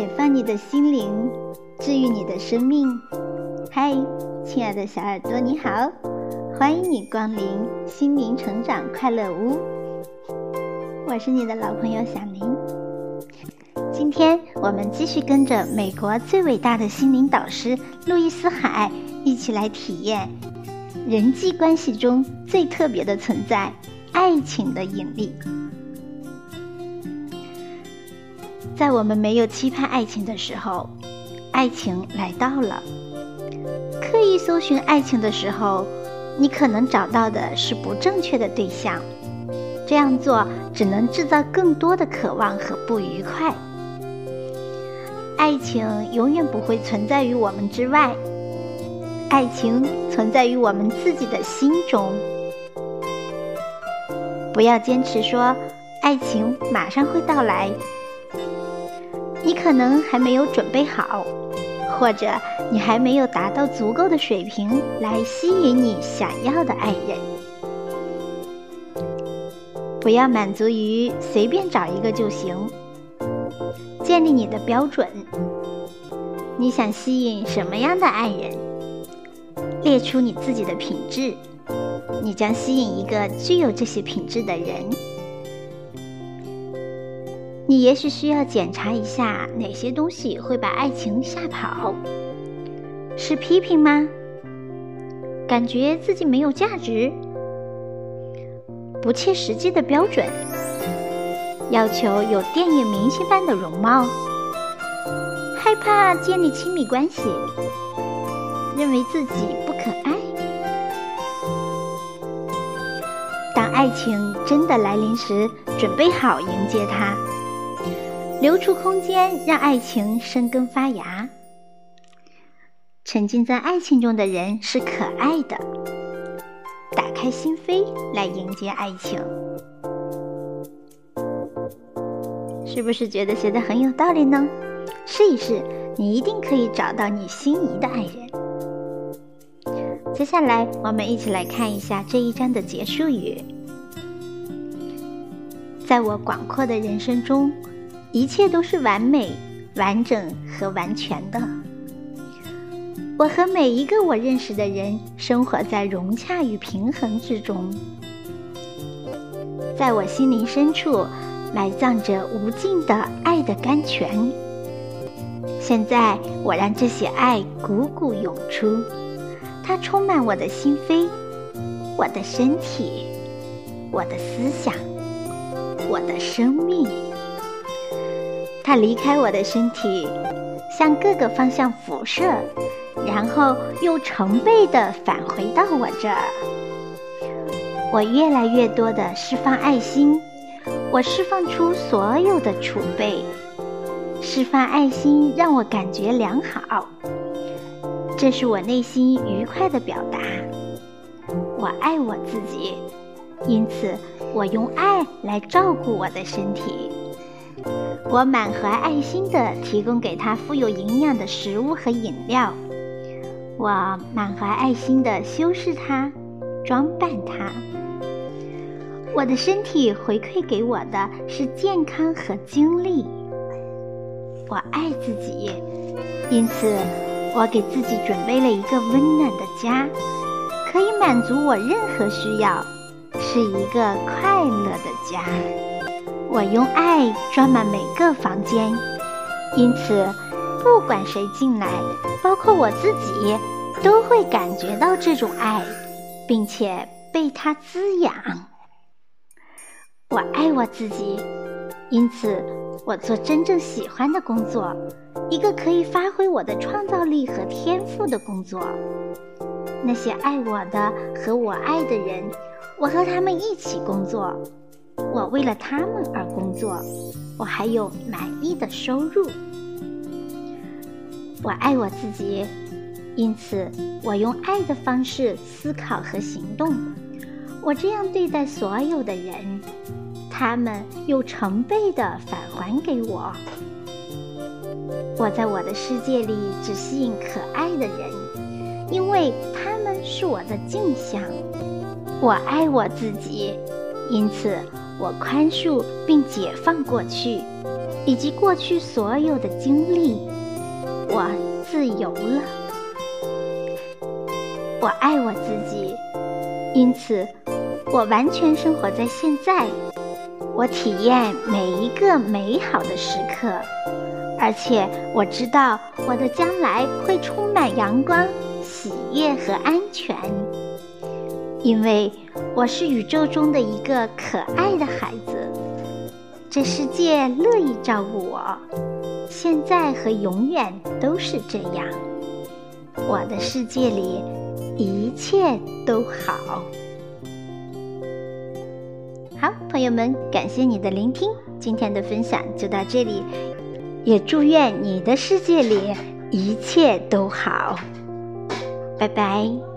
解放你的心灵，治愈你的生命。嗨，亲爱的小耳朵，你好，欢迎你光临心灵成长快乐屋。我是你的老朋友小林。今天我们继续跟着美国最伟大的心灵导师路易斯·海一起来体验人际关系中最特别的存在——爱情的引力。在我们没有期盼爱情的时候，爱情来到了。刻意搜寻爱情的时候，你可能找到的是不正确的对象。这样做只能制造更多的渴望和不愉快。爱情永远不会存在于我们之外，爱情存在于我们自己的心中。不要坚持说爱情马上会到来。你可能还没有准备好，或者你还没有达到足够的水平来吸引你想要的爱人。不要满足于随便找一个就行，建立你的标准。你想吸引什么样的爱人？列出你自己的品质，你将吸引一个具有这些品质的人。你也许需要检查一下哪些东西会把爱情吓跑？是批评吗？感觉自己没有价值？不切实际的标准？要求有电影明星般的容貌？害怕建立亲密关系？认为自己不可爱？当爱情真的来临时，准备好迎接它。留出空间，让爱情生根发芽。沉浸在爱情中的人是可爱的。打开心扉来迎接爱情，是不是觉得学的很有道理呢？试一试，你一定可以找到你心仪的爱人。接下来，我们一起来看一下这一章的结束语。在我广阔的人生中。一切都是完美、完整和完全的。我和每一个我认识的人生活在融洽与平衡之中。在我心灵深处埋葬着无尽的爱的甘泉。现在，我让这些爱汩汩涌出，它充满我的心扉、我的身体、我的思想、我的生命。它离开我的身体，向各个方向辐射，然后又成倍的返回到我这儿。我越来越多的释放爱心，我释放出所有的储备。释放爱心让我感觉良好，这是我内心愉快的表达。我爱我自己，因此我用爱来照顾我的身体。我满怀爱心地提供给他富有营养的食物和饮料。我满怀爱心地修饰他，装扮他。我的身体回馈给我的是健康和精力。我爱自己，因此我给自己准备了一个温暖的家，可以满足我任何需要，是一个快乐的家。我用爱装满每个房间，因此，不管谁进来，包括我自己，都会感觉到这种爱，并且被它滋养。我爱我自己，因此，我做真正喜欢的工作，一个可以发挥我的创造力和天赋的工作。那些爱我的和我爱的人，我和他们一起工作。我为了他们而工作，我还有满意的收入。我爱我自己，因此我用爱的方式思考和行动。我这样对待所有的人，他们又成倍的返还给我。我在我的世界里只吸引可爱的人，因为他们是我的镜像。我爱我自己，因此。我宽恕并解放过去，以及过去所有的经历。我自由了。我爱我自己，因此我完全生活在现在。我体验每一个美好的时刻，而且我知道我的将来会充满阳光、喜悦和安全，因为我是宇宙中的一个可爱的孩子。这世界乐意照顾我，现在和永远都是这样。我的世界里一切都好。好，朋友们，感谢你的聆听，今天的分享就到这里，也祝愿你的世界里一切都好，拜拜。